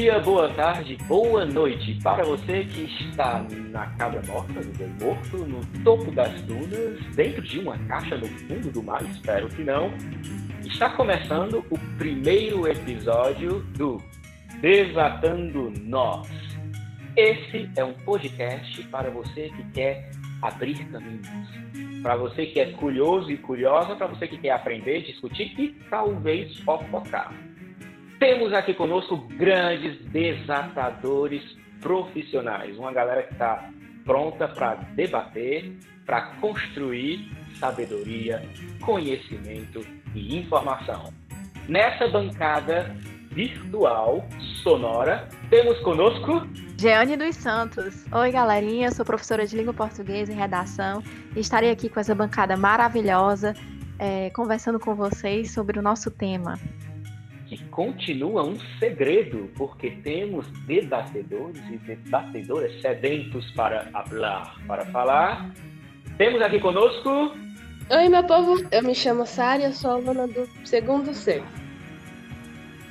dia, boa tarde, boa noite para você que está na cabra morta, no bem morto, no topo das dunas, dentro de uma caixa no fundo do mar, espero que não. Está começando o primeiro episódio do Desatando Nós. Esse é um podcast para você que quer abrir caminhos, para você que é curioso e curiosa, para você que quer aprender, discutir e talvez fofocar. Temos aqui conosco grandes desatadores profissionais, uma galera que está pronta para debater, para construir sabedoria, conhecimento e informação. Nessa bancada virtual, sonora, temos conosco. Jeane dos Santos. Oi, galerinha, eu sou professora de língua portuguesa e redação e estarei aqui com essa bancada maravilhosa, é, conversando com vocês sobre o nosso tema, que continua um segredo, porque temos debatedores e debatedoras sedentos para falar, para falar. Temos aqui conosco. Oi, meu povo, eu me chamo Sara eu sou aluna do segundo C.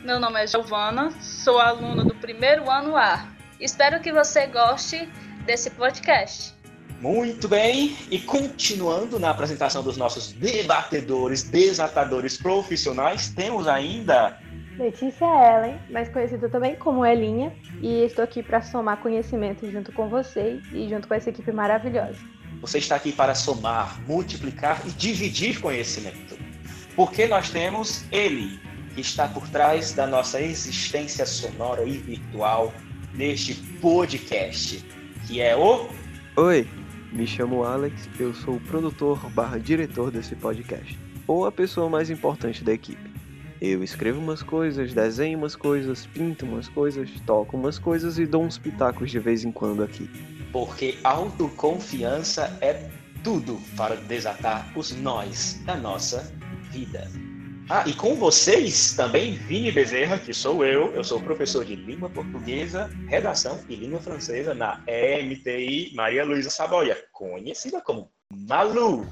Meu nome é Giovana, sou aluna do primeiro ano A. Espero que você goste desse podcast. Muito bem, e continuando na apresentação dos nossos debatedores, desatadores profissionais, temos ainda Letícia Ellen, mais conhecida também como Elinha, e estou aqui para somar conhecimento junto com você e junto com essa equipe maravilhosa. Você está aqui para somar, multiplicar e dividir conhecimento. Porque nós temos ele, que está por trás da nossa existência sonora e virtual neste podcast, que é o. Oi, me chamo Alex, eu sou o produtor barra diretor desse podcast, ou a pessoa mais importante da equipe. Eu escrevo umas coisas, desenho umas coisas, pinto umas coisas, toco umas coisas e dou uns pitacos de vez em quando aqui. Porque autoconfiança é tudo para desatar os nós da nossa vida. Ah, e com vocês também Vini Bezerra, que sou eu, eu sou professor de língua portuguesa, redação e língua francesa na EMTI Maria Luísa Saboia, conhecida como Malu.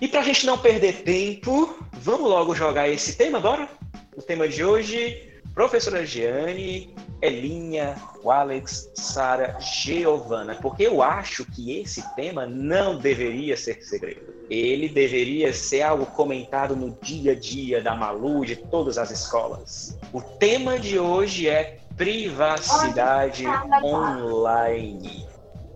E para a gente não perder tempo, vamos logo jogar esse tema agora? O tema de hoje, professora Giane, Elinha, o Alex, Sara, Giovana, porque eu acho que esse tema não deveria ser segredo. Ele deveria ser algo comentado no dia a dia da Malu, de todas as escolas. O tema de hoje é privacidade online.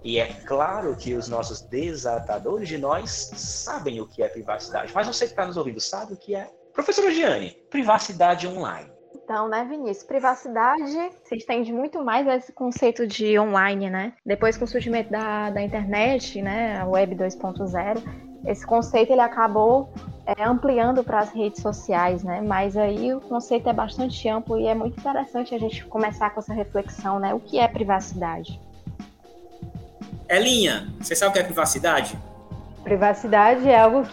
E é claro que os nossos desatadores de nós sabem o que é privacidade, mas você que está nos ouvindo sabe o que é Professora Giane, privacidade online. Então, né, Vinícius, privacidade se estende muito mais a esse conceito de online, né? Depois com o surgimento da, da internet, né, a web 2.0, esse conceito ele acabou é, ampliando para as redes sociais, né? Mas aí o conceito é bastante amplo e é muito interessante a gente começar com essa reflexão, né? O que é privacidade? Elinha, você sabe o que é privacidade? Privacidade é algo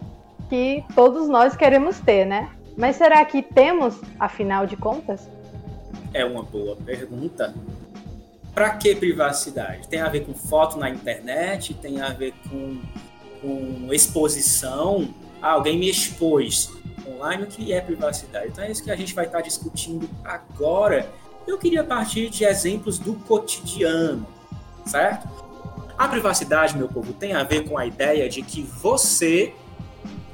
que todos nós queremos ter, né? Mas será que temos, afinal de contas? É uma boa pergunta. Para que privacidade? Tem a ver com foto na internet? Tem a ver com, com exposição? Ah, alguém me expôs online? O que é privacidade? Então é isso que a gente vai estar discutindo agora. Eu queria partir de exemplos do cotidiano, certo? A privacidade, meu povo, tem a ver com a ideia de que você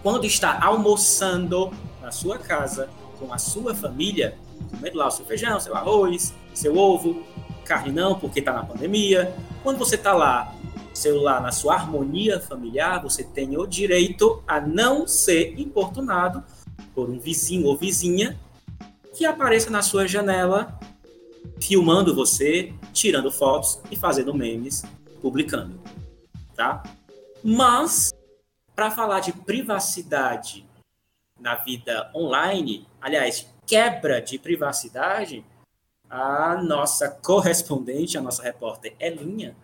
quando está almoçando na sua casa com a sua família, comendo lá o seu feijão, seu arroz, seu ovo, carne não, porque está na pandemia. Quando você está lá, celular na sua harmonia familiar, você tem o direito a não ser importunado por um vizinho ou vizinha que apareça na sua janela filmando você, tirando fotos e fazendo memes, publicando, tá? Mas para falar de privacidade na vida online, aliás, quebra de privacidade, a nossa correspondente, a nossa repórter Elinha,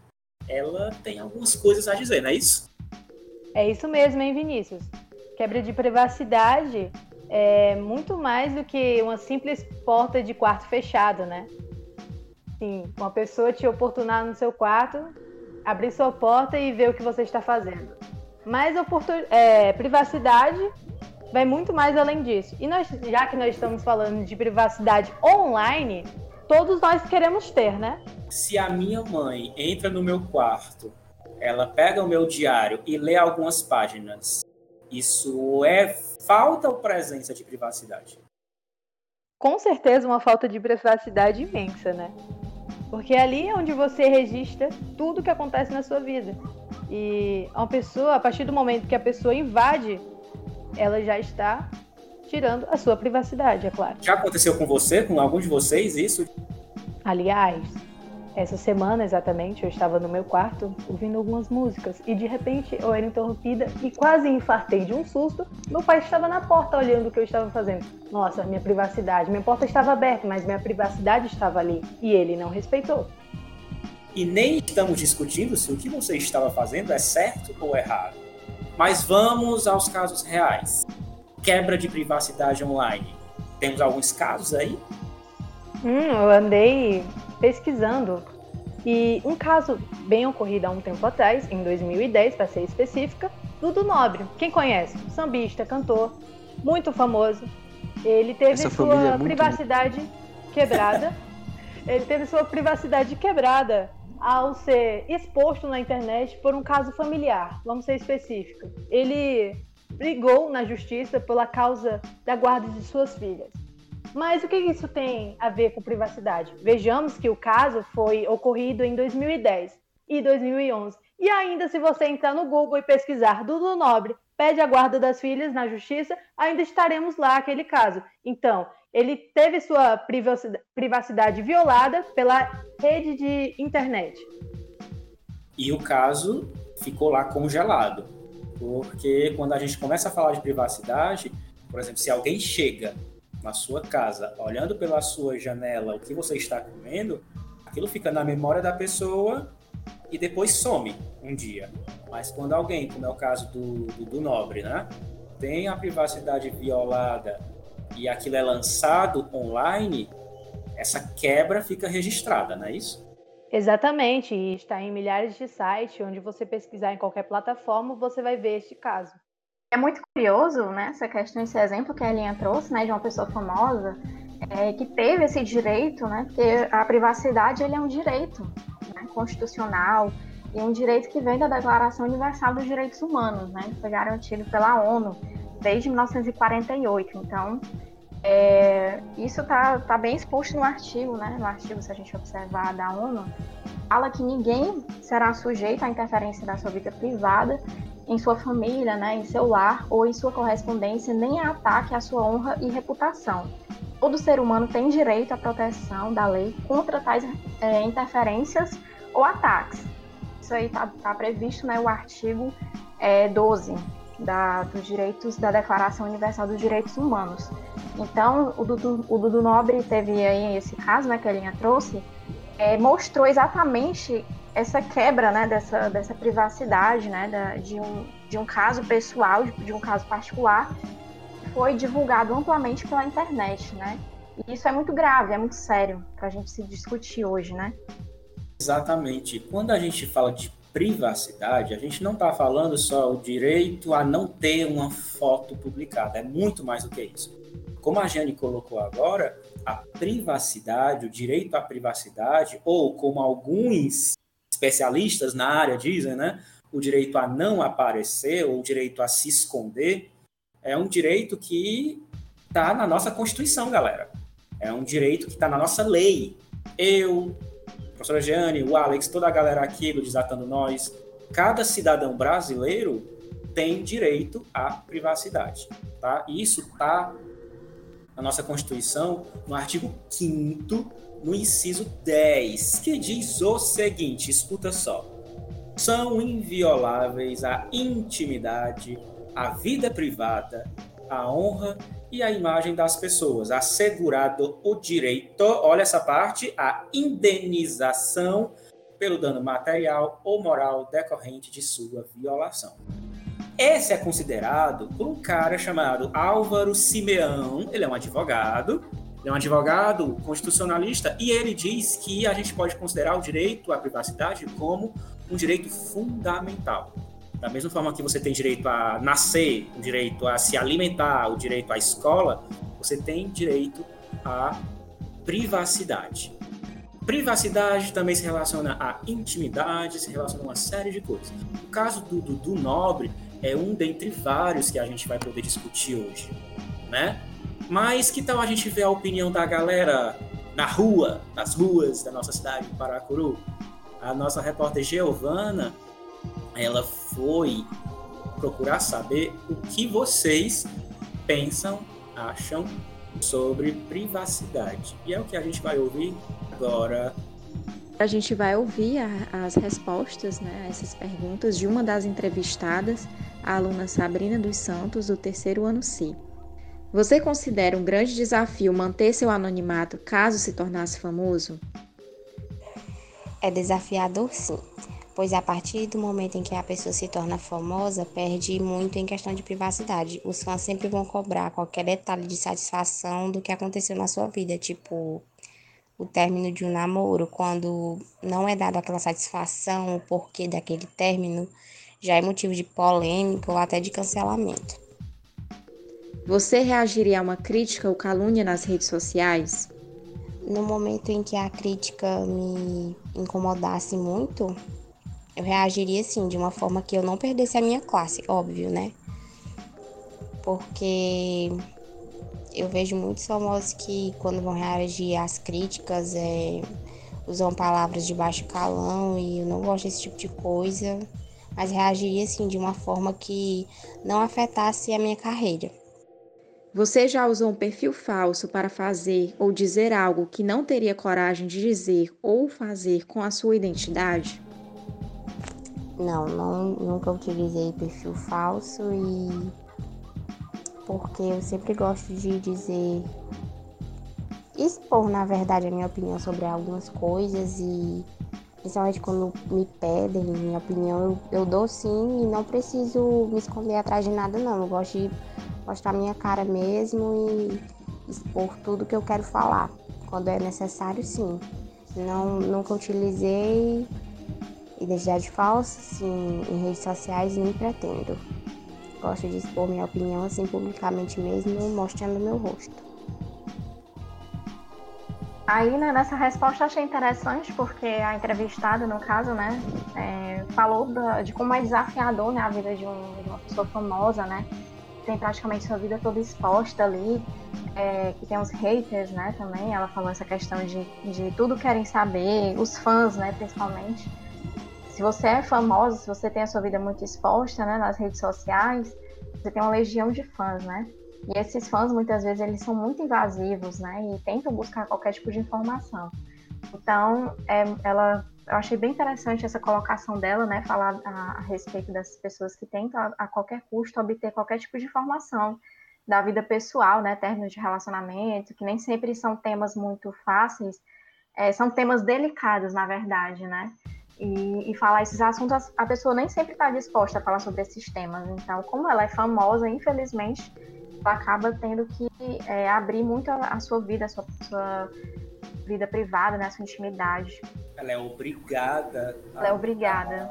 ela tem algumas coisas a dizer, não é isso? É isso mesmo, hein, Vinícius? Quebra de privacidade é muito mais do que uma simples porta de quarto fechado, né? Sim, uma pessoa te oportunar no seu quarto, abrir sua porta e ver o que você está fazendo. Mas é, privacidade vai muito mais além disso. E nós, já que nós estamos falando de privacidade online, todos nós queremos ter, né? Se a minha mãe entra no meu quarto, ela pega o meu diário e lê algumas páginas, isso é falta ou presença de privacidade? Com certeza uma falta de privacidade imensa, né? Porque ali é onde você registra tudo que acontece na sua vida. E uma pessoa, a partir do momento que a pessoa invade, ela já está tirando a sua privacidade, é claro. Já aconteceu com você, com algum de vocês, isso? Aliás, essa semana exatamente eu estava no meu quarto ouvindo algumas músicas e de repente eu era interrompida e quase infartei de um susto. Meu pai estava na porta olhando o que eu estava fazendo. Nossa, minha privacidade. Minha porta estava aberta, mas minha privacidade estava ali e ele não respeitou. E nem estamos discutindo se o que você estava fazendo é certo ou errado. Mas vamos aos casos reais. Quebra de privacidade online. Temos alguns casos aí? Hum, eu andei pesquisando e um caso bem ocorrido há um tempo atrás, em 2010, para ser específica, Dudu Nobre. Quem conhece? Sambista, cantor, muito famoso. Ele teve Essa sua é privacidade muito... quebrada. Ele teve sua privacidade quebrada ao ser exposto na internet por um caso familiar, vamos ser específico. Ele brigou na justiça pela causa da guarda de suas filhas. Mas o que isso tem a ver com privacidade? Vejamos que o caso foi ocorrido em 2010 e 2011. E ainda, se você entrar no Google e pesquisar Dudu Nobre pede a guarda das filhas na justiça, ainda estaremos lá aquele caso. Então, ele teve sua privacidade violada pela rede de internet. E o caso ficou lá congelado. Porque quando a gente começa a falar de privacidade, por exemplo, se alguém chega na sua casa, olhando pela sua janela o que você está comendo, aquilo fica na memória da pessoa e depois some um dia. Mas quando alguém, como é o caso do, do, do Nobre, né, tem a privacidade violada e aquilo é lançado online, essa quebra fica registrada, não é isso? Exatamente, e está em milhares de sites, onde você pesquisar em qualquer plataforma, você vai ver este caso. É muito curioso, né, essa questão, esse exemplo que a Elinha trouxe, né, de uma pessoa famosa, é, que teve esse direito, né, porque a privacidade ele é um direito né, constitucional e um direito que vem da Declaração Universal dos Direitos Humanos, né, que foi garantido pela ONU desde 1948. Então, é, isso está tá bem exposto no artigo, né, no artigo, se a gente observar da ONU, fala que ninguém será sujeito à interferência da sua vida privada em sua família, né, em seu lar ou em sua correspondência, nem a ataque à sua honra e reputação. Todo ser humano tem direito à proteção da lei contra tais é, interferências ou ataques. Isso aí está tá previsto né, artigo é, 12 da, dos direitos da Declaração Universal dos Direitos Humanos. Então, o Dudu, o Dudu Nobre teve aí esse caso né, que a Linha trouxe, é, mostrou exatamente essa quebra né, dessa, dessa privacidade né, da, de, um, de um caso pessoal, de, um caso particular, foi divulgado amplamente pela internet, né? E isso é muito grave, é muito sério para a gente se discutir hoje, né? Exatamente. Quando a gente fala de privacidade, a gente não está falando só o direito a não ter uma foto publicada, é muito mais do que isso. Como a Jane colocou agora, a privacidade, o direito à privacidade, ou como alguns especialistas na área dizem, né? O direito a não aparecer ou o direito a se esconder é um direito que está na nossa Constituição, galera. É um direito que está na nossa lei. Eu, a professora Jeane, o Alex, toda a galera aqui do Desatando Nós, cada cidadão brasileiro tem direito à privacidade, tá? E isso está na nossa Constituição, no artigo 5 no inciso 10, que diz o seguinte: escuta só. São invioláveis a intimidade, a vida privada, a honra e a imagem das pessoas, assegurado o direito, olha essa parte, a indenização pelo dano material ou moral decorrente de sua violação. Esse é considerado por um cara chamado Álvaro Simeão, ele é um advogado, ele é um advogado constitucionalista e ele diz que a gente pode considerar o direito à privacidade como um direito fundamental. Da mesma forma que você tem direito a nascer, o direito a se alimentar, o direito à escola, você tem direito à privacidade. Privacidade também se relaciona à intimidade, se relaciona a uma série de coisas. O caso do Dudu Nobre é um dentre vários que a gente vai poder discutir hoje, né? Mas que tal a gente ver a opinião da galera na rua, nas ruas da nossa cidade de Paracuru? A nossa repórter Giovana, ela foi procurar saber o que vocês pensam, acham sobre privacidade. E é o que a gente vai ouvir agora. A gente vai ouvir a, as respostas né, a essas perguntas de uma das entrevistadas, a aluna Sabrina dos Santos, do terceiro ano C. Você considera um grande desafio manter seu anonimato caso se tornasse famoso? É desafiador, sim, pois a partir do momento em que a pessoa se torna famosa, perde muito em questão de privacidade. Os fãs sempre vão cobrar qualquer detalhe de satisfação do que aconteceu na sua vida, tipo o término de um namoro, quando não é dado aquela satisfação, o porquê daquele término, já é motivo de polêmica ou até de cancelamento. Você reagiria a uma crítica ou calúnia nas redes sociais? No momento em que a crítica me incomodasse muito, eu reagiria sim, de uma forma que eu não perdesse a minha classe, óbvio, né? Porque eu vejo muitos famosos que, quando vão reagir às críticas, é, usam palavras de baixo calão e eu não gosto desse tipo de coisa, mas reagiria assim de uma forma que não afetasse a minha carreira. Você já usou um perfil falso para fazer ou dizer algo que não teria coragem de dizer ou fazer com a sua identidade? Não, não nunca utilizei perfil falso e porque eu sempre gosto de dizer, expor na verdade a minha opinião sobre algumas coisas e principalmente quando me pedem minha opinião, eu, eu dou sim e não preciso me esconder atrás de nada não. Eu gosto de mostrar minha cara mesmo e expor tudo que eu quero falar. Quando é necessário, sim. Não, nunca utilizei identidade falsa, sim, em redes sociais nem pretendo. Gosto de expor minha opinião assim publicamente mesmo, mostrando meu rosto. Aí, né, nessa resposta achei interessante, porque a entrevistada, no caso, né, é, falou da, de como é desafiador né, a vida de, um, de, uma pessoa famosa, né, tem praticamente sua vida toda exposta ali, é, que tem os haters, né, também. Ela falou essa questão de, de tudo querem saber, os fãs, né, principalmente se você é famosa, se você tem a sua vida muito exposta, né, nas redes sociais, você tem uma legião de fãs, né? E esses fãs muitas vezes eles são muito invasivos, né? E tentam buscar qualquer tipo de informação. Então, é, ela, eu achei bem interessante essa colocação dela, né? Falar a, a respeito dessas pessoas que tentam a, a, qualquer custo obter qualquer tipo de informação da vida pessoal, né? Términos de relacionamento, que nem sempre são temas muito fáceis, é, são temas delicados, na verdade, né? E, e, falar esses assuntos, a pessoa nem sempre está disposta a falar sobre esses temas. Então, como ela é famosa, infelizmente, ela acaba tendo que é, abrir muito a, a, sua vida, a sua, sua, vida privada, né, a sua intimidade. Ela é obrigada. Ela é obrigada.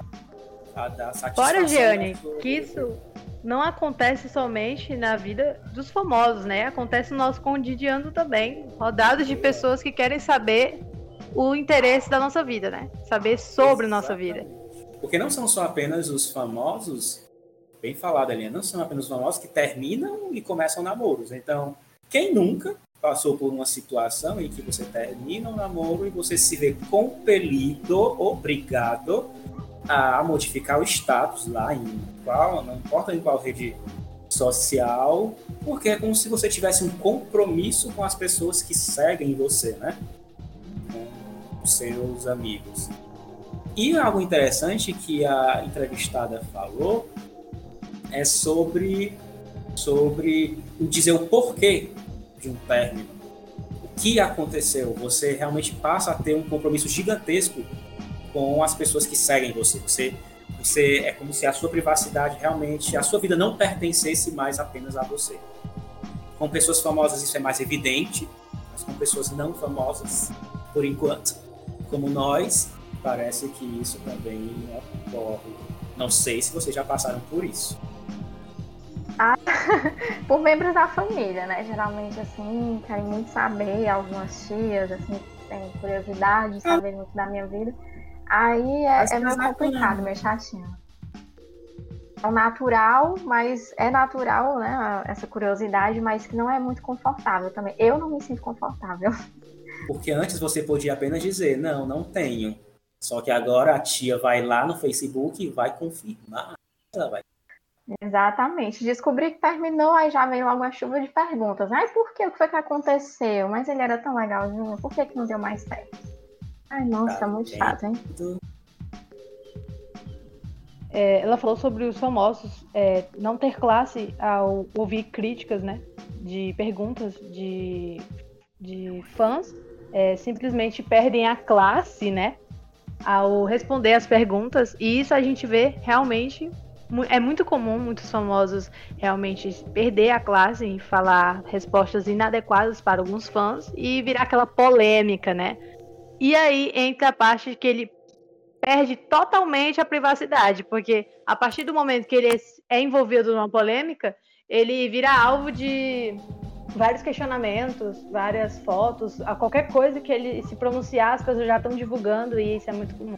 A, a dar satisfação. Fora, Giane, que isso não acontece somente na vida dos famosos, né? Acontece no nosso cotidiano também. Rodados de pessoas que querem saber o interesse da nossa vida, né? Saber sobre a nossa vida. Porque não são só apenas os famosos, bem falado ali, não são apenas os famosos que terminam e começam namoros. Então, quem nunca passou por uma situação em que você termina um namoro e você se vê compelido, obrigado a modificar o status lá em qual, não importa em qual rede social, porque é como se você tivesse um compromisso com as pessoas que seguem você, né? seus amigos. E algo interessante que a entrevistada falou é sobre, sobre dizer o porquê de um término. O que aconteceu? Você realmente passa a ter um compromisso gigantesco com as pessoas que seguem você. Você, você é como se a sua privacidade realmente, a sua vida não pertencesse mais apenas a você. Com pessoas famosas isso é mais evidente, mas com pessoas não famosas, por enquanto, como nós, parece que isso também ocorre. Não sei se vocês já passaram por isso. Ah, por membros da família, né? Geralmente, assim, querem muito saber, algumas tias, assim, tem curiosidade de saber muito da minha vida. Aí é, é meio complicado, meio chatinho. É natural, mas é natural, né? Essa curiosidade, mas que não é muito confortável também. Eu não me sinto confortável. Porque antes você podia apenas dizer, não, não tenho. Só que agora a tia vai lá no Facebook e vai confirmar. Ela vai. Exatamente. Descobri que terminou, aí já veio logo uma chuva de perguntas. Ai, por quê? O que foi que aconteceu? Mas ele era tão legalzinho, por que, que não deu mais certo? Ai, nossa, tá muito chato, hein? É, ela falou sobre os famosos é, não ter classe ao ouvir críticas, né? De perguntas de, de fãs. É, simplesmente perdem a classe, né? Ao responder as perguntas. E isso a gente vê realmente. É muito comum muitos famosos realmente perder a classe e falar respostas inadequadas para alguns fãs e virar aquela polêmica, né? E aí entra a parte que ele perde totalmente a privacidade, porque a partir do momento que ele é envolvido numa polêmica, ele vira alvo de vários questionamentos, várias fotos, a qualquer coisa que ele se pronunciar, as pessoas já estão divulgando e isso é muito comum.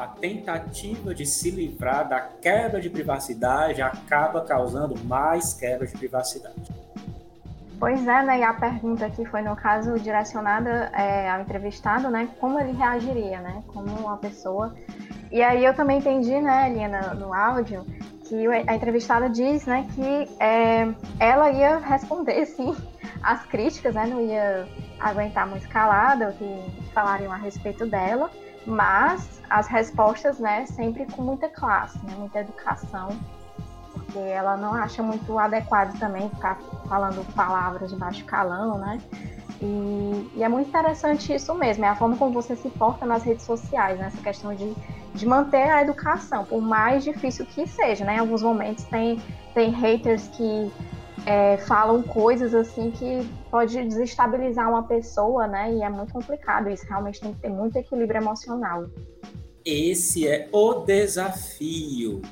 A tentativa de se livrar da quebra de privacidade acaba causando mais quebra de privacidade. Pois é, né? E a pergunta aqui foi, no caso, direcionada é, ao entrevistado, né? Como ele reagiria, né? Como uma pessoa. E aí eu também entendi, né, Lina, no áudio, que a entrevistada diz, né, que é, ela ia responder, sim, as críticas, né? Não ia aguentar muito calada o que falariam a respeito dela, mas as respostas, né, sempre com muita classe, né, muita educação porque ela não acha muito adequado também ficar falando palavras de baixo calão, né? E, e, é muito interessante isso mesmo, é a forma como você se porta nas redes sociais, né? questão de, de manter a educação, por mais difícil que seja, né? Em alguns momentos tem, tem haters que é, falam coisas assim que pode desestabilizar uma pessoa, né? E é muito complicado, isso realmente tem que ter muito equilíbrio emocional. Esse é o desafio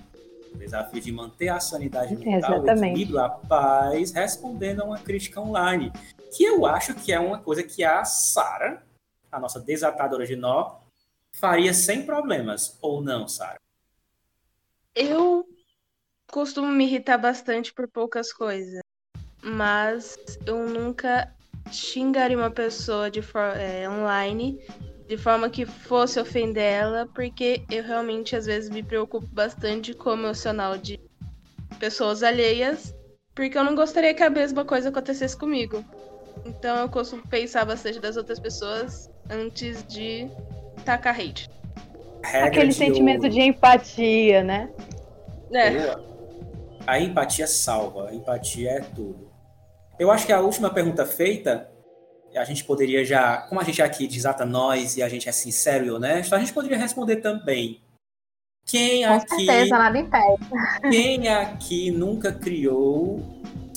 o desafio de manter a sanidade mental, Exatamente. o equilíbrio, a paz, respondendo a uma crítica online. Que eu acho que é uma coisa que a Sara, a nossa desatadora de nó, faria sem problemas, ou não, Sara? Eu costumo me irritar bastante por poucas coisas, mas eu nunca xingaria uma pessoa de é, online de forma que fosse ofender ela, porque eu realmente às vezes me preocupo bastante com o emocional de pessoas alheias, porque eu não gostaria que a mesma coisa acontecesse comigo. Então eu costumo pensar bastante das outras pessoas antes de tacar hate. Aquele sentimento ouro. de empatia, né? É. A empatia salva, a empatia é tudo. Eu acho que a última pergunta feita a gente poderia já, como a gente aqui desata nós e a gente é sincero e honesto, a gente poderia responder também. Quem Com aqui. Certeza, nada impede. Quem aqui nunca criou.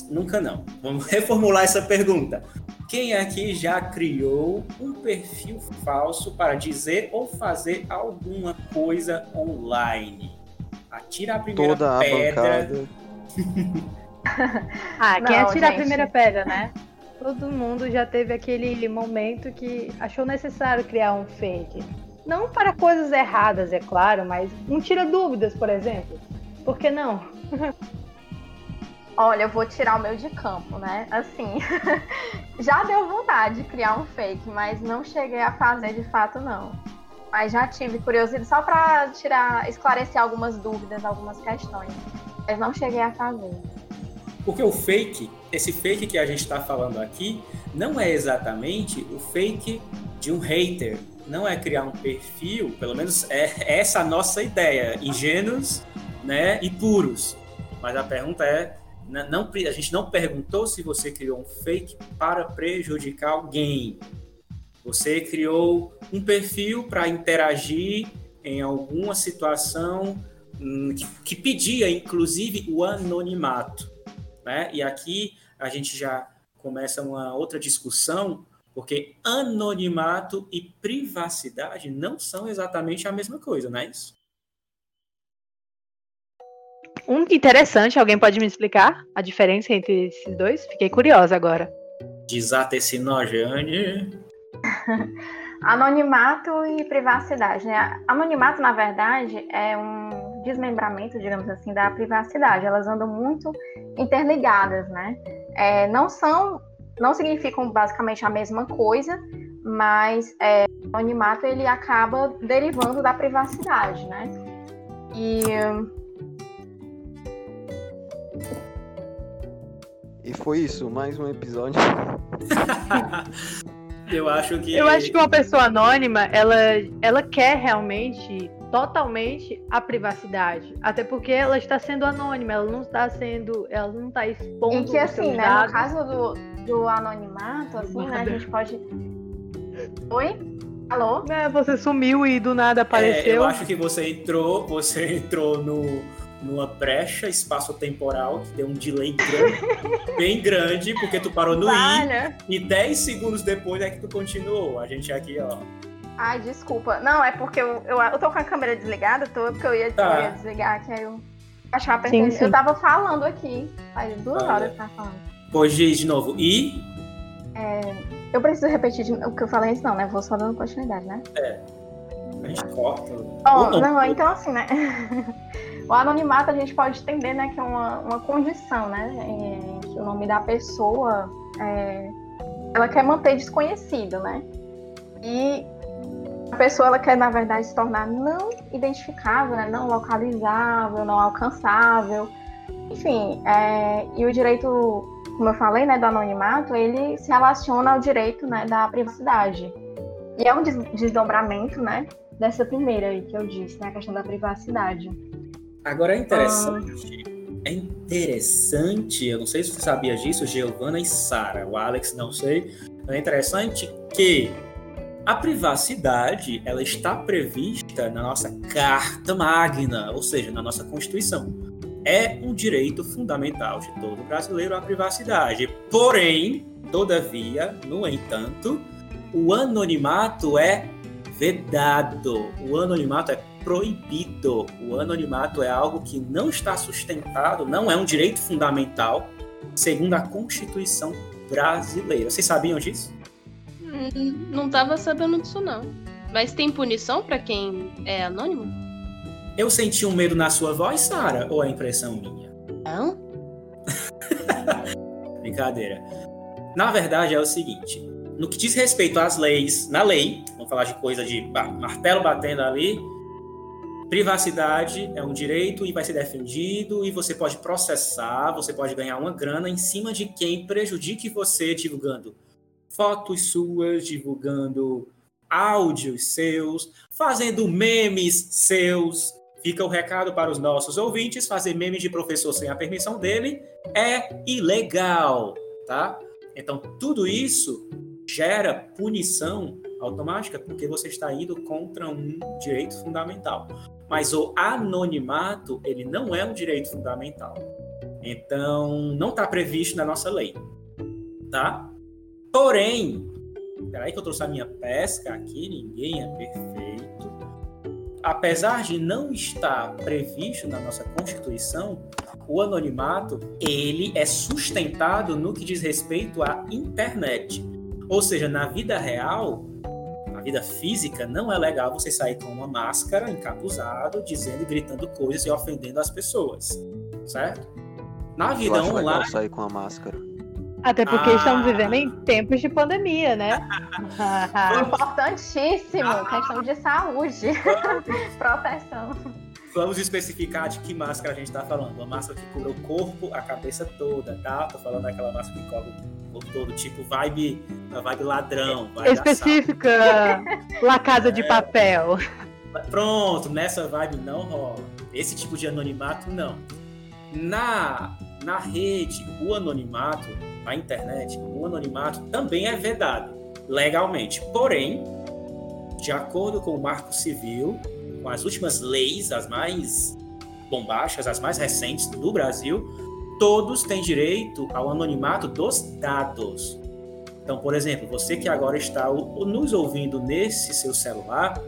Nunca não. Vamos reformular essa pergunta. Quem aqui já criou um perfil falso para dizer ou fazer alguma coisa online? Atira a primeira Toda pedra. A ah, quem não, atira gente. a primeira pedra, né? todo mundo já teve aquele momento que achou necessário criar um fake. Não para coisas erradas, é claro, mas um tira dúvidas, por exemplo. Por que não? Olha, eu vou tirar o meu de campo, né? Assim, já deu vontade de criar um fake, mas não cheguei a fazer de fato, não. Mas já tive curiosidade só para tirar, esclarecer algumas dúvidas, algumas questões. Mas não cheguei a fazer. Porque o fake, esse fake que a gente está falando aqui, não é exatamente o fake de um hater. Não é criar um perfil, pelo menos é essa a nossa ideia, ingênuos né, e puros. Mas a pergunta é, não, a gente não perguntou se você criou um fake para prejudicar alguém. Você criou um perfil para interagir em alguma situação que, que pedia, inclusive, o anonimato. Né? E aqui a gente já começa uma outra discussão, porque anonimato e privacidade não são exatamente a mesma coisa, não é isso? Um interessante, alguém pode me explicar a diferença entre esses dois? Fiquei curiosa agora. Desata esse nó, Jeane. Anonimato e privacidade, né? Anonimato, na verdade, é um desmembramento, digamos assim, da privacidade. Elas andam muito interligadas, né? É, não são, não significam basicamente a mesma coisa, mas é, o anonimato ele acaba derivando da privacidade, né? E E foi isso, mais um episódio. Eu acho que. Eu acho que uma pessoa anônima, ela, ela quer realmente, totalmente, a privacidade. Até porque ela está sendo anônima, ela não está sendo. Ela não está expondo. Em que assim, né? Dados. No caso do, do anonimato, assim, né, a gente pode. Oi? Alô? É, você sumiu e do nada apareceu. É, eu acho que você entrou, você entrou no numa brecha espaço-temporal que deu um delay grande, bem grande, porque tu parou no I e 10 segundos depois é que tu continuou. A gente aqui, ó. Ai, desculpa. Não, é porque eu, eu, eu tô com a câmera desligada, tô, porque eu ia, tá. eu ia desligar, que aí eu achava sim, sim. Eu tava falando aqui. Faz duas Olha. horas que tava falando. Pois de novo. I. É, eu preciso repetir de, o que eu falei antes, não, né? Vou só dando continuidade, né? É. A gente corta. Oh, não, não, então assim, né? O anonimato a gente pode entender né, que é uma, uma condição, né? Em que o nome da pessoa é, ela quer manter desconhecido, né? E a pessoa ela quer, na verdade, se tornar não identificável, né? não localizável, não alcançável. Enfim, é, e o direito, como eu falei, né, do anonimato, ele se relaciona ao direito né, da privacidade. E é um desdobramento né, dessa primeira aí que eu disse, né, a questão da privacidade. Agora é interessante. Ah. É interessante, eu não sei se você sabia disso, Giovana e Sara, o Alex não sei. É interessante que a privacidade ela está prevista na nossa Carta Magna, ou seja, na nossa Constituição. É um direito fundamental de todo brasileiro a privacidade. Porém, todavia, no entanto, o anonimato é vedado. O anonimato é proibido. O anonimato é algo que não está sustentado, não é um direito fundamental, segundo a Constituição brasileira. Vocês sabiam disso? Não estava sabendo disso, não. Mas tem punição para quem é anônimo? Eu senti um medo na sua voz, Sara, ou é impressão minha? Não. Brincadeira. Na verdade, é o seguinte: no que diz respeito às leis, na lei, vamos falar de coisa de martelo batendo ali, Privacidade é um direito e vai ser defendido e você pode processar, você pode ganhar uma grana em cima de quem prejudique você divulgando fotos suas, divulgando áudios seus, fazendo memes seus. Fica o recado para os nossos ouvintes: fazer memes de professor sem a permissão dele é ilegal, tá? Então, tudo isso gera punição automática porque você está indo contra um direito fundamental. Mas o anonimato, ele não é um direito fundamental. Então, não está previsto na nossa lei, tá? Porém, peraí que eu trouxe a minha pesca aqui, ninguém é perfeito. Apesar de não estar previsto na nossa Constituição, o anonimato, ele é sustentado no que diz respeito à internet. Ou seja, na vida real, vida física, não é legal você sair com uma máscara, encapuzado, dizendo e gritando coisas e ofendendo as pessoas, certo? Na vida online. Legal sair com a máscara. Até porque ah. estamos vivendo em tempos de pandemia, né? Importantíssimo, ah. questão de saúde, proteção. Vamos especificar de que máscara a gente está falando. Uma máscara que cura o corpo, a cabeça toda, tá? Tô falando daquela máscara que cobre o corpo todo, tipo vibe, vibe ladrão. Vibe Específica La Casa de é. Papel. Pronto, nessa vibe não rola. Esse tipo de anonimato, não. Na, na rede, o anonimato, na internet, o anonimato também é vedado legalmente. Porém, de acordo com o Marco Civil, com as últimas leis, as mais bombásticas, as mais recentes do Brasil, todos têm direito ao anonimato dos dados. Então, por exemplo, você que agora está nos ouvindo nesse seu celular,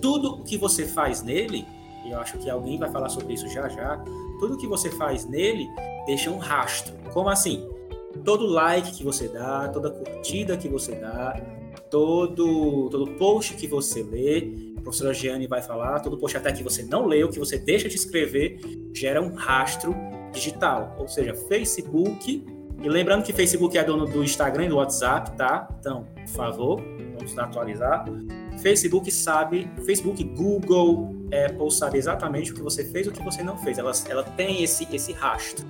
tudo o que você faz nele, eu acho que alguém vai falar sobre isso já já, tudo que você faz nele deixa um rastro. Como assim? Todo like que você dá, toda curtida que você dá, todo, todo post que você lê, a professora Giane vai falar, todo post até que você não leu, que você deixa de escrever, gera um rastro digital. Ou seja, Facebook. E lembrando que Facebook é dono do Instagram e do WhatsApp, tá? Então, por favor, vamos atualizar. Facebook sabe, Facebook, Google, Apple sabe exatamente o que você fez e o que você não fez. Ela, ela tem esse, esse rastro,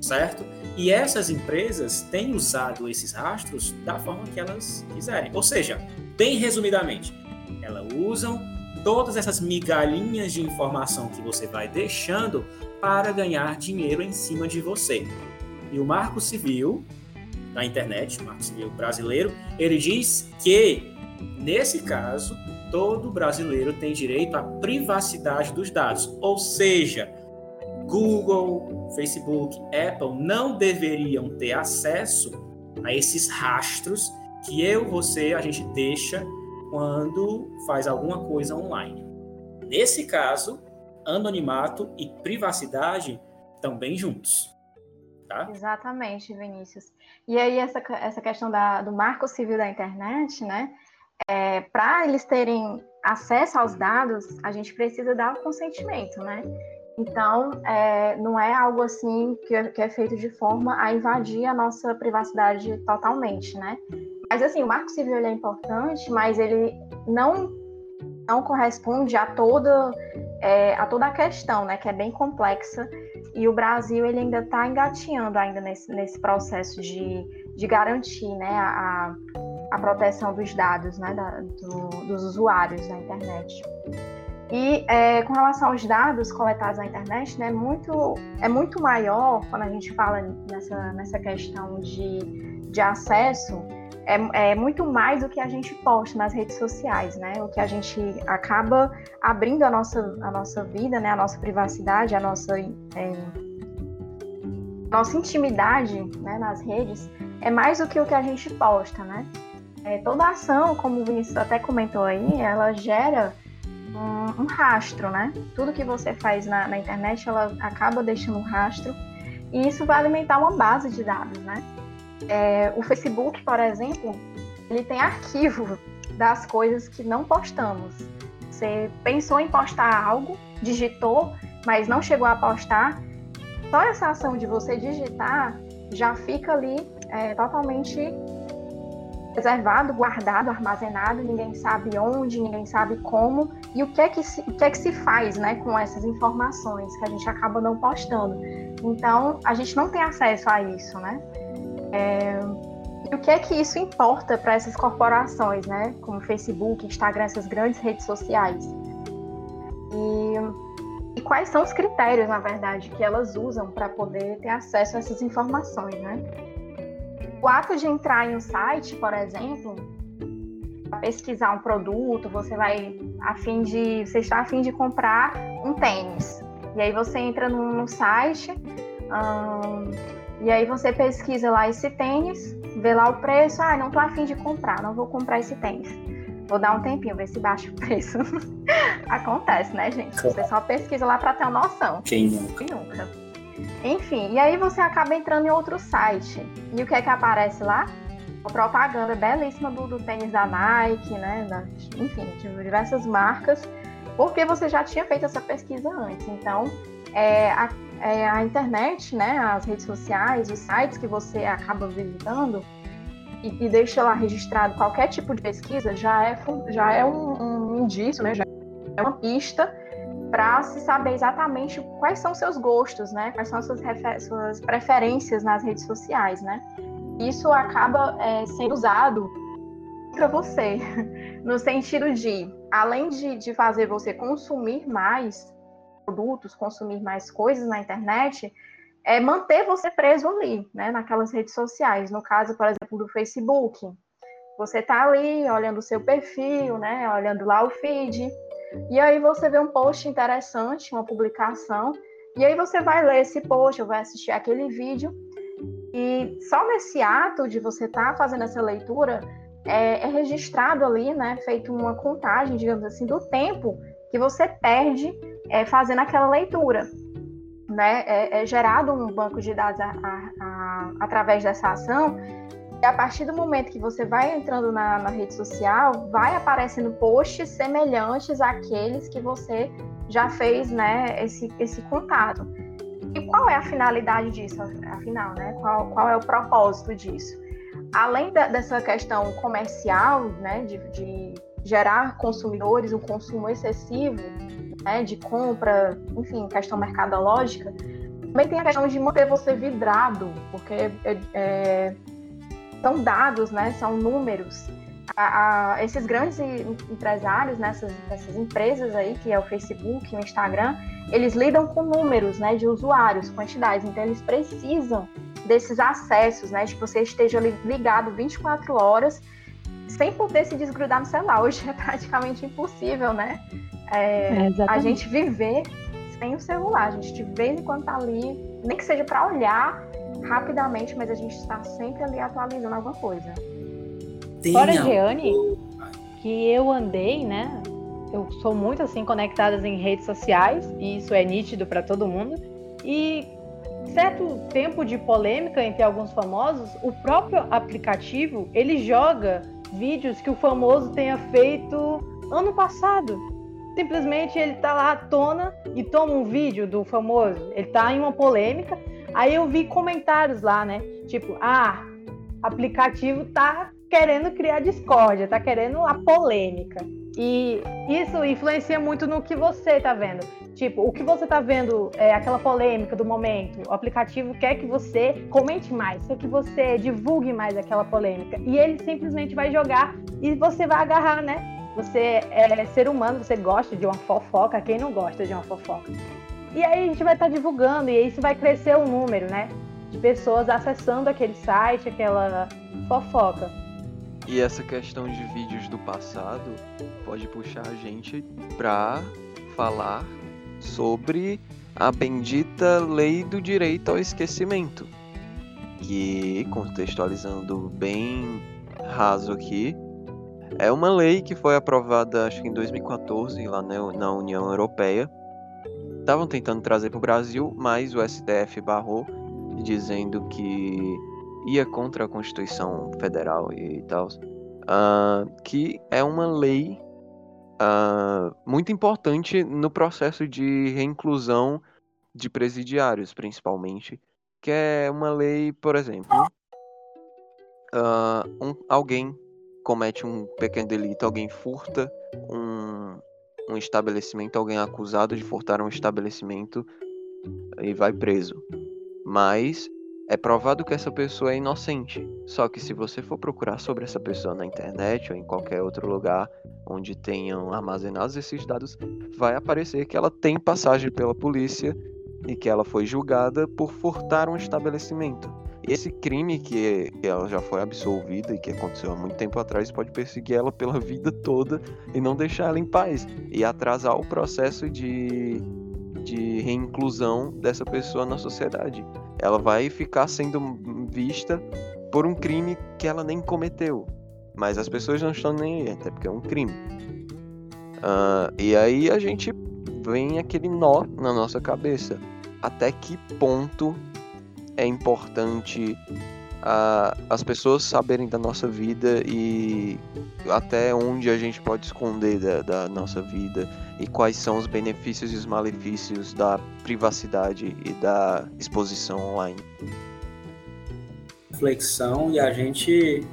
certo? E essas empresas têm usado esses rastros da forma que elas quiserem. Ou seja, bem resumidamente, elas usam todas essas migalhinhas de informação que você vai deixando para ganhar dinheiro em cima de você. E o Marco Civil na internet, o Marco Civil brasileiro, ele diz que nesse caso todo brasileiro tem direito à privacidade dos dados, ou seja, Google, Facebook, Apple não deveriam ter acesso a esses rastros que eu, você, a gente deixa quando faz alguma coisa online. Nesse caso, anonimato e privacidade estão bem juntos. Tá? Exatamente, Vinícius. E aí, essa, essa questão da, do marco civil da internet, né? É, Para eles terem acesso aos dados, a gente precisa dar o consentimento, né? Então, é, não é algo assim que é, que é, feito de forma a invadir a nossa privacidade totalmente, né? Mas, assim, o marco civil é importante, mas ele não, não corresponde a toda, é, a toda a questão, né? Que é bem complexa. E o Brasil, ele ainda está engatinhando ainda nesse, nesse processo de, de garantir, né? A, proteção dos dados, né? Da, do, dos usuários da internet. E é, com relação aos dados coletados na internet, né, muito, é muito maior quando a gente fala nessa, nessa questão de, de acesso, é, é muito mais do que a gente posta nas redes sociais, né? O que a gente acaba abrindo a nossa, a nossa vida, né? A nossa privacidade, a nossa, é, nossa intimidade né? nas redes é mais do que o que a gente posta, né? É, toda ação, como o Vinícius até comentou aí, ela gera um, um rastro, né? Tudo que você faz na, na internet, ela acaba deixando um rastro e isso vai alimentar uma base de dados, né? É, o Facebook, por exemplo, ele tem arquivo das coisas que não postamos. Você pensou em postar algo, digitou, mas não chegou a postar. Só essa ação de você digitar já fica ali é, totalmente reservado, guardado, armazenado, ninguém sabe onde, ninguém sabe como e o que é que se, o que é que se faz né, com essas informações que a gente acaba não postando. Então, a gente não tem acesso a isso, né? É, e o que é que isso importa para essas corporações, né? Como Facebook, Instagram, essas grandes redes sociais. E, e quais são os critérios, na verdade, que elas usam para poder ter acesso a essas informações, né? O ato de entrar em um site, por exemplo, pesquisar um produto, você vai a fim de, você está a fim de comprar um tênis. E aí você entra no, no site, hum, e aí você pesquisa lá esse tênis, vê lá o preço, ah, não tô a fim de comprar, não vou comprar esse tênis. Vou dar um tempinho, ver se baixa o preço. Acontece, né, gente? Você só pesquisa lá para ter uma noção. Quem nunca? Quem nunca? Enfim, e aí você acaba entrando em outro site. E o que é que aparece lá? Uma propaganda belíssima do, do tênis da Nike, né? Da, enfim, de diversas marcas, porque você já tinha feito essa pesquisa antes. Então, é, a, é, a internet, né? As redes sociais, os sites que você acaba visitando e, e deixa lá registrado qualquer tipo de pesquisa já é, já é um, um indício, né? Já é uma pista para se saber exatamente quais são seus gostos, né? Quais são as suas, suas preferências nas redes sociais, né? Isso acaba é, sendo usado para você, no sentido de, além de, de fazer você consumir mais produtos, consumir mais coisas na internet, é manter você preso ali, né? Naquelas redes sociais. No caso, por exemplo, do Facebook. Você está ali olhando o seu perfil, né? Olhando lá o feed e aí você vê um post interessante, uma publicação, e aí você vai ler esse post, vai assistir aquele vídeo, e só nesse ato de você estar tá fazendo essa leitura, é, é, registrado ali, né, feito uma contagem, digamos assim, do tempo que você perde é, fazendo aquela leitura. Né? É, é, gerado um banco de dados a, a, a, através dessa ação E a partir do momento que você vai entrando na, na rede social, vai aparecendo posts semelhantes àqueles que você já fez, né, esse, esse contato. E qual é a finalidade disso, afinal, né? Qual, qual é o propósito disso? Além da, dessa questão comercial, né, de, de gerar consumidores, um consumo excessivo, né, de compra, enfim, questão mercadológica, também tem a questão de manter você vidrado, porque é, é, são dados, né, são números. A, a, esses grandes empresários, nessas né, empresas aí, que é o Facebook, o Instagram, eles lidam com números né, de usuários, quantidades, então eles precisam desses acessos, né, de que você esteja ligado 24 horas sem poder se desgrudar no celular. Hoje é praticamente impossível, né? É, é, a gente viver sem o celular. A gente de vez em quando tá ali, nem que seja para olhar rapidamente, mas a gente está sempre ali atualizando alguma coisa. Fora Jeane, que eu andei, né? Eu sou muito assim conectada em redes sociais e isso é nítido para todo mundo. E certo tempo de polêmica entre alguns famosos, o próprio aplicativo ele joga vídeos que o famoso tenha feito ano passado. Simplesmente ele tá lá à tona e toma um vídeo do famoso. Ele tá em uma polêmica. Aí eu vi comentários lá, né? Tipo, ah, aplicativo tá querendo criar discórdia, tá querendo a polêmica. E isso influencia muito no que você tá vendo. Tipo, o que você tá vendo é aquela polêmica do momento. O aplicativo quer que você comente mais, quer que você divulgue mais aquela polêmica. E ele simplesmente vai jogar e você vai agarrar, né? Você é ser humano, você gosta de uma fofoca, quem não gosta de uma fofoca? E aí a gente vai estar tá divulgando e isso vai crescer o número, né? De pessoas acessando aquele site, aquela fofoca. E essa questão de vídeos do passado pode puxar a gente para falar sobre a bendita lei do direito ao esquecimento. Que, contextualizando bem raso aqui, é uma lei que foi aprovada acho que em 2014 lá na União Europeia. Estavam tentando trazer para o Brasil, mas o STF barrou, dizendo que ia contra a Constituição Federal e tal, uh, que é uma lei uh, muito importante no processo de reinclusão de presidiários, principalmente, que é uma lei, por exemplo, uh, um, alguém comete um pequeno delito, alguém furta um, um estabelecimento, alguém acusado de furtar um estabelecimento e vai preso. Mas é provado que essa pessoa é inocente. Só que se você for procurar sobre essa pessoa na internet ou em qualquer outro lugar onde tenham armazenados esses dados, vai aparecer que ela tem passagem pela polícia e que ela foi julgada por furtar um estabelecimento. Esse crime que ela já foi absolvida e que aconteceu há muito tempo atrás pode perseguir ela pela vida toda e não deixar ela em paz e atrasar o processo de, de reinclusão dessa pessoa na sociedade ela vai ficar sendo vista por um crime que ela nem cometeu. Mas as pessoas não estão nem aí, até porque é um crime. Uh, e aí a gente vem aquele nó na nossa cabeça. Até que ponto é importante uh, as pessoas saberem da nossa vida e até onde a gente pode esconder da, da nossa vida e quais são os benefícios e os malefícios da privacidade e da exposição online. Reflexão e a gente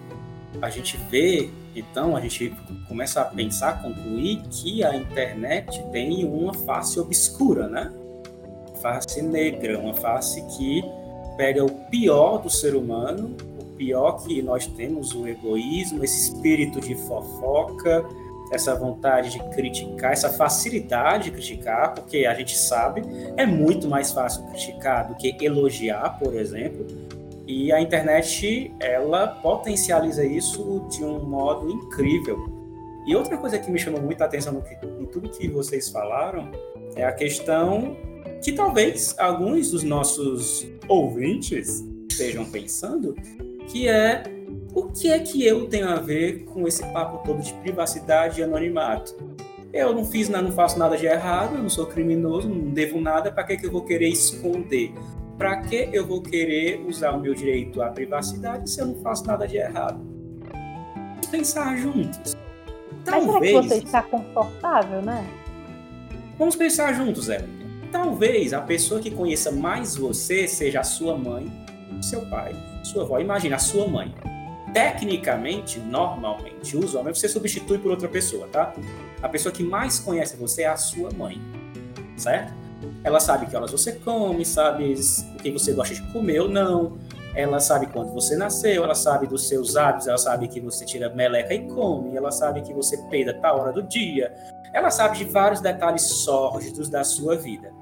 a gente vê, então a gente começa a pensar, concluir que a internet tem uma face obscura, né? Face negra, uma face que pega o pior do ser humano, o pior que nós temos, o egoísmo, esse espírito de fofoca, essa vontade de criticar, essa facilidade de criticar, porque a gente sabe é muito mais fácil criticar do que elogiar, por exemplo. E a internet ela potencializa isso de um modo incrível. E outra coisa que me chamou muita atenção no que, em tudo que vocês falaram é a questão que talvez alguns dos nossos ouvintes estejam pensando, que é o que é que eu tenho a ver com esse papo todo de privacidade e anonimato? Eu não fiz, não faço nada de errado, eu não sou criminoso, não devo nada, para que, que eu vou querer esconder para que eu vou querer usar o meu direito à privacidade se eu não faço nada de errado? Vamos pensar juntos. Talvez... Mas será que você está confortável, né? Vamos pensar juntos, Zé. Talvez a pessoa que conheça mais você seja a sua mãe, seu pai, sua avó. Imagina, a sua mãe. Tecnicamente, normalmente, usualmente você substitui por outra pessoa, tá? A pessoa que mais conhece você é a sua mãe, certo? Ela sabe que horas você come, sabe o que você gosta de comer ou não. Ela sabe quando você nasceu, ela sabe dos seus hábitos, ela sabe que você tira meleca e come, ela sabe que você peida tal hora do dia. Ela sabe de vários detalhes sórdidos da sua vida.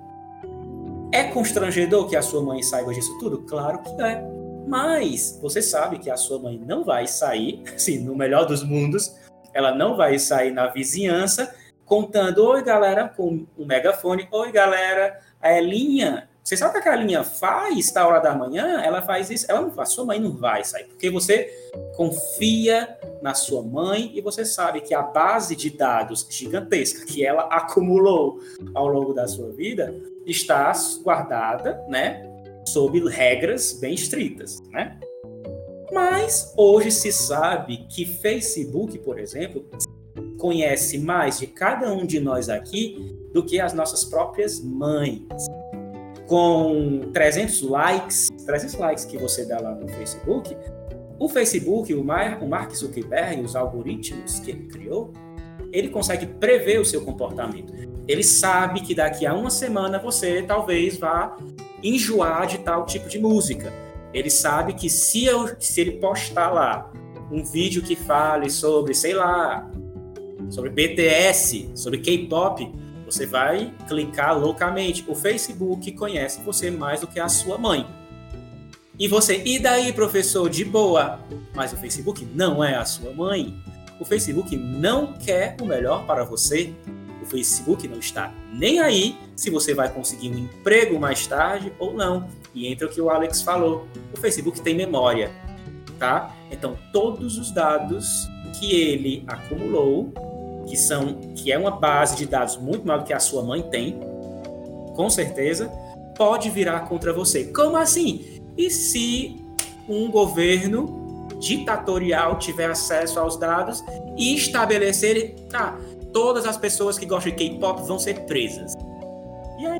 É constrangedor que a sua mãe saiba disso tudo? Claro que é. Mas você sabe que a sua mãe não vai sair, assim, no melhor dos mundos, ela não vai sair na vizinhança contando: Oi, galera, com um megafone: Oi, galera, a Elinha. Você sabe que a Elinha faz tal hora da manhã? Ela faz isso. Ela não faz. Sua mãe não vai sair, porque você confia na sua mãe e você sabe que a base de dados gigantesca que ela acumulou ao longo da sua vida está guardada, né, sob regras bem estritas, né? Mas hoje se sabe que Facebook, por exemplo, conhece mais de cada um de nós aqui do que as nossas próprias mães. Com 300 likes, 300 likes que você dá lá no Facebook, o Facebook, o Mark Zuckerberg, os algoritmos que ele criou, ele consegue prever o seu comportamento. Ele sabe que daqui a uma semana você talvez vá enjoar de tal tipo de música. Ele sabe que se, eu, se ele postar lá um vídeo que fale sobre, sei lá, sobre BTS, sobre K-pop, você vai clicar loucamente. O Facebook conhece você mais do que a sua mãe. E você, e daí, professor, de boa? Mas o Facebook não é a sua mãe. O Facebook não quer o melhor para você. Facebook não está nem aí se você vai conseguir um emprego mais tarde ou não. E entra o que o Alex falou. O Facebook tem memória, tá? Então todos os dados que ele acumulou, que são que é uma base de dados muito maior do que a sua mãe tem, com certeza pode virar contra você. Como assim? E se um governo ditatorial tiver acesso aos dados e estabelecer, tá, todas as pessoas que gostam de K-pop vão ser presas. E aí?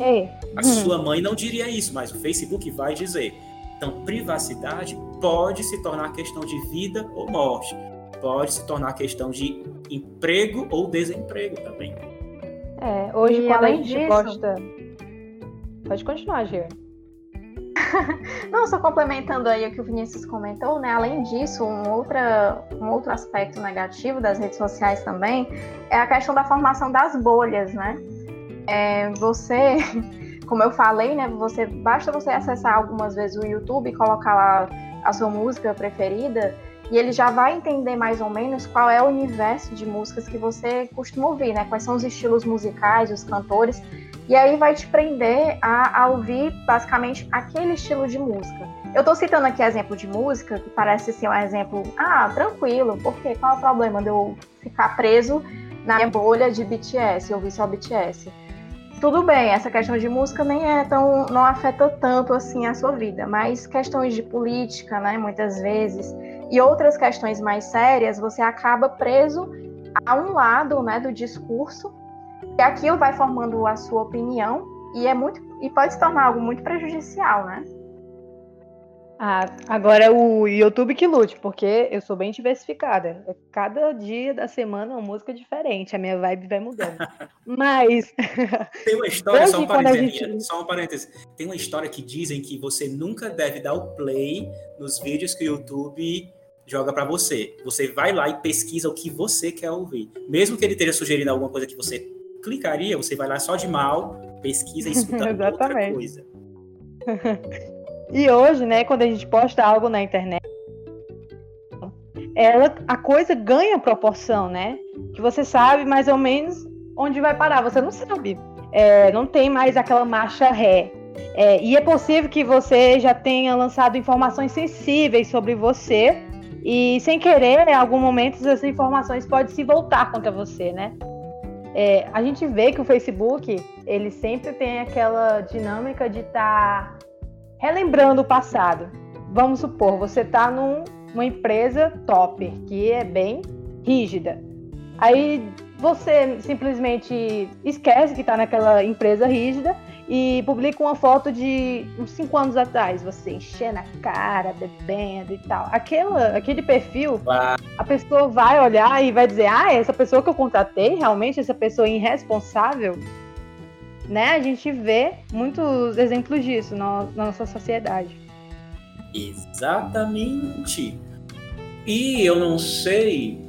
É. A sua mãe não diria isso, mas o Facebook vai dizer. Então, privacidade pode se tornar questão de vida ou morte. Pode se tornar questão de emprego ou desemprego também. É, hoje, e quando a gente disso... gosta. Pode continuar, Gê. Não, só complementando aí o que o Vinícius comentou, né? Além disso, um, outra, um outro aspecto negativo das redes sociais também é a questão da formação das bolhas, né? É, você, como eu falei, né? Você basta você acessar algumas vezes o YouTube e colocar lá a sua música preferida e ele já vai entender mais ou menos qual é o universo de músicas que você costuma ouvir, né? Quais são os estilos musicais, os cantores. E aí vai te prender a, a ouvir basicamente aquele estilo de música. Eu estou citando aqui exemplo de música que parece ser um exemplo, ah, tranquilo, porque qual é o problema de eu ficar preso na minha bolha de BTS, ouvir só BTS? Tudo bem, essa questão de música nem é tão, não afeta tanto assim a sua vida, mas questões de política, né, muitas vezes, e outras questões mais sérias, você acaba preso a um lado, né, do discurso e aquilo vai formando a sua opinião e é muito e pode se tornar algo muito prejudicial, né? Ah, agora é o YouTube que lute, porque eu sou bem diversificada. Cada dia da semana uma música diferente, a minha vibe vai mudando. Mas. Tem uma história, só um, parêntese, gente... só um parêntese. Tem uma história que dizem que você nunca deve dar o play nos vídeos que o YouTube joga para você. Você vai lá e pesquisa o que você quer ouvir. Mesmo que ele esteja sugerindo alguma coisa que você clicaria, você vai lá só de mal, pesquisa e escuta outra coisa. e hoje, né, quando a gente posta algo na internet, ela, a coisa ganha proporção, né? Que você sabe mais ou menos onde vai parar, você não sabe. É, não tem mais aquela marcha ré. É, e é possível que você já tenha lançado informações sensíveis sobre você e, sem querer, em algum momento, essas informações podem se voltar contra você, né? É, a gente vê que o Facebook ele sempre tem aquela dinâmica de estar tá relembrando o passado. Vamos supor, você está numa empresa top, que é bem rígida. Aí você simplesmente esquece que está naquela empresa rígida e publica uma foto de uns cinco anos atrás, você enchendo a cara, bebendo e tal. Aquela, aquele perfil, a pessoa vai olhar e vai dizer: Ah, essa pessoa que eu contratei, realmente, essa pessoa é irresponsável. Né? A gente vê muitos exemplos disso na, na nossa sociedade. Exatamente. E eu não sei.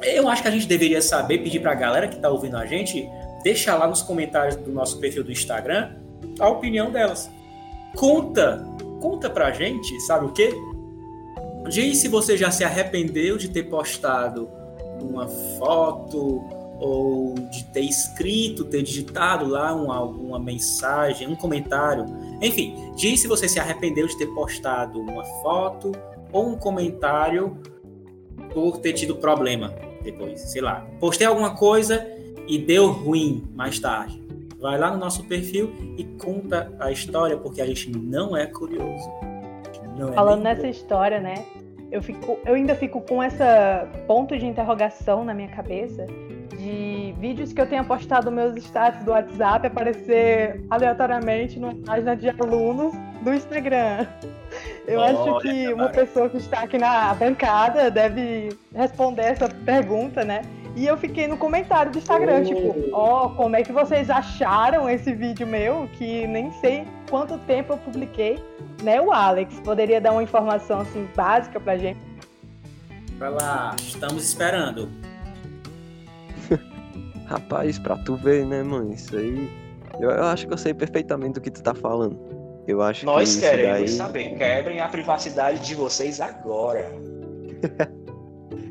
Eu acho que a gente deveria saber, pedir para a galera que está ouvindo a gente deixar lá nos comentários do nosso perfil do Instagram a opinião delas. Conta, conta pra gente, sabe o quê? Diz se você já se arrependeu de ter postado uma foto ou de ter escrito, ter digitado lá uma, uma mensagem, um comentário. Enfim, diz se você se arrependeu de ter postado uma foto ou um comentário por ter tido problema depois. Sei lá, postei alguma coisa e deu ruim mais tarde. Vai lá no nosso perfil e conta a história, porque a gente não é curioso. Não é Falando nessa curioso. história, né? Eu, fico, eu ainda fico com essa ponto de interrogação na minha cabeça de vídeos que eu tenha postado meus status do WhatsApp aparecer aleatoriamente numa página de alunos do Instagram. Eu Olha, acho que uma pessoa que está aqui na bancada deve responder essa pergunta, né? E eu fiquei no comentário do Instagram, oh. tipo, ó, oh, como é que vocês acharam esse vídeo meu? Que nem sei quanto tempo eu publiquei, né? O Alex poderia dar uma informação assim básica pra gente. Vai lá, estamos esperando. Rapaz, pra tu ver, né, mano? Isso aí. Eu, eu, acho que eu sei perfeitamente do que tu tá falando. Eu acho Nós que queremos daí... saber. Quebrem a privacidade de vocês agora.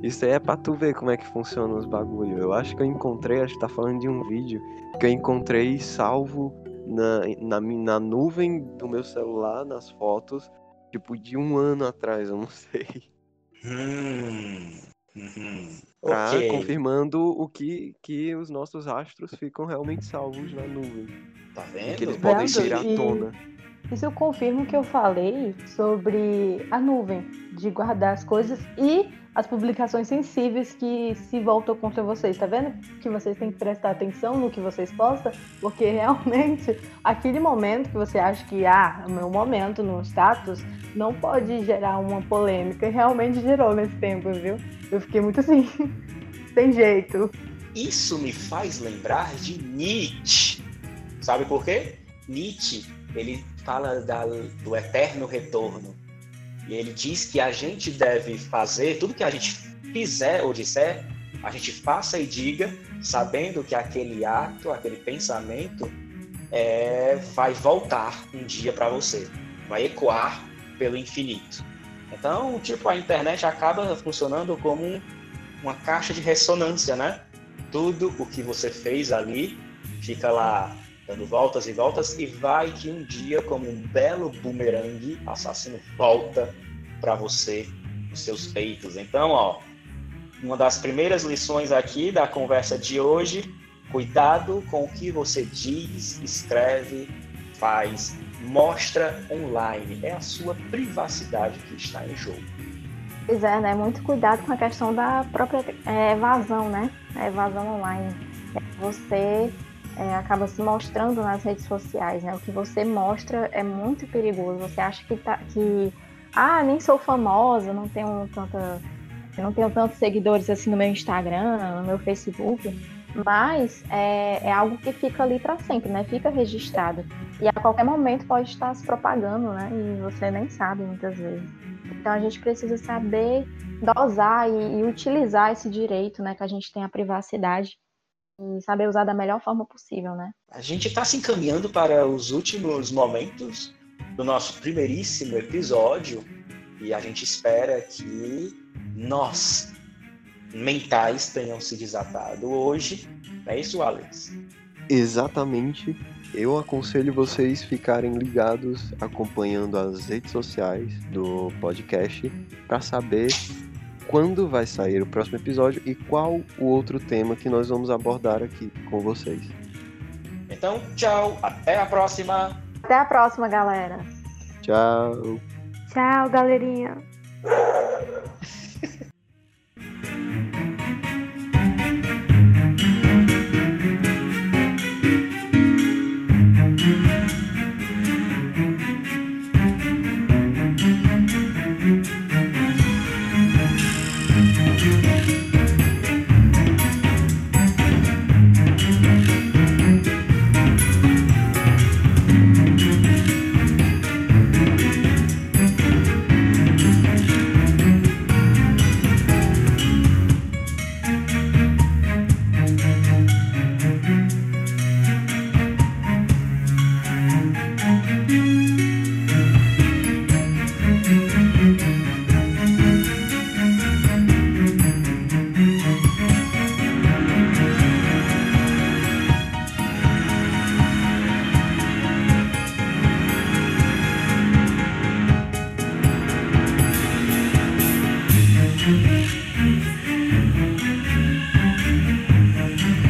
Isso aí é pra tu ver como é que funciona os bagulho. Eu acho que eu encontrei, acho que tá falando de um vídeo que eu encontrei salvo na, na, na nuvem do meu celular, nas fotos, tipo, de um ano atrás, eu não sei. Hum. Uhum. Pra, okay. confirmando o que, que os nossos rastros ficam realmente salvos na nuvem. Tá vendo? Que eles podem ir à tona. Isso eu confirmo que eu falei sobre a nuvem, de guardar as coisas e as publicações sensíveis que se voltam contra vocês. Tá vendo que vocês têm que prestar atenção no que vocês postam? Porque realmente, aquele momento que você acha que, ah, é o meu momento no status, não pode gerar uma polêmica. Realmente gerou nesse tempo, viu? Eu fiquei muito assim, sem jeito. Isso me faz lembrar de Nietzsche. Sabe por quê? Nietzsche, ele fala da, do eterno retorno e ele diz que a gente deve fazer tudo que a gente fizer ou disser, a gente faça e diga, sabendo que aquele ato, aquele pensamento é, vai voltar um dia para você, vai ecoar pelo infinito. Então, tipo, a internet acaba funcionando como uma caixa de ressonância, né? Tudo o que você fez ali fica lá dando voltas e voltas, e vai que um dia, como um belo bumerangue, assassino volta para você os seus peitos. Então, ó, uma das primeiras lições aqui da conversa de hoje, cuidado com o que você diz, escreve, faz, mostra online. É a sua privacidade que está em jogo. Pois é, né? Muito cuidado com a questão da própria é, evasão, né? A evasão online. Você é, acaba se mostrando nas redes sociais, né? O que você mostra é muito perigoso. Você acha que, tá, que ah, nem sou famosa, não tenho tanta, não tenho tantos seguidores assim no meu Instagram, no meu Facebook, mas é, é algo que fica ali para sempre, né? Fica registrado e a qualquer momento pode estar se propagando, né? E você nem sabe muitas vezes. Então a gente precisa saber dosar e, e utilizar esse direito, né? Que a gente tem a privacidade e saber usar da melhor forma possível, né? A gente está se encaminhando para os últimos momentos do nosso primeiríssimo episódio e a gente espera que nós, mentais, tenham se desatado hoje. Não é isso, Alex? Exatamente. Eu aconselho vocês ficarem ligados, acompanhando as redes sociais do podcast para saber quando vai sair o próximo episódio e qual o outro tema que nós vamos abordar aqui com vocês. Então, tchau, até a próxima! Até a próxima, galera! Tchau. Tchau, galerinha.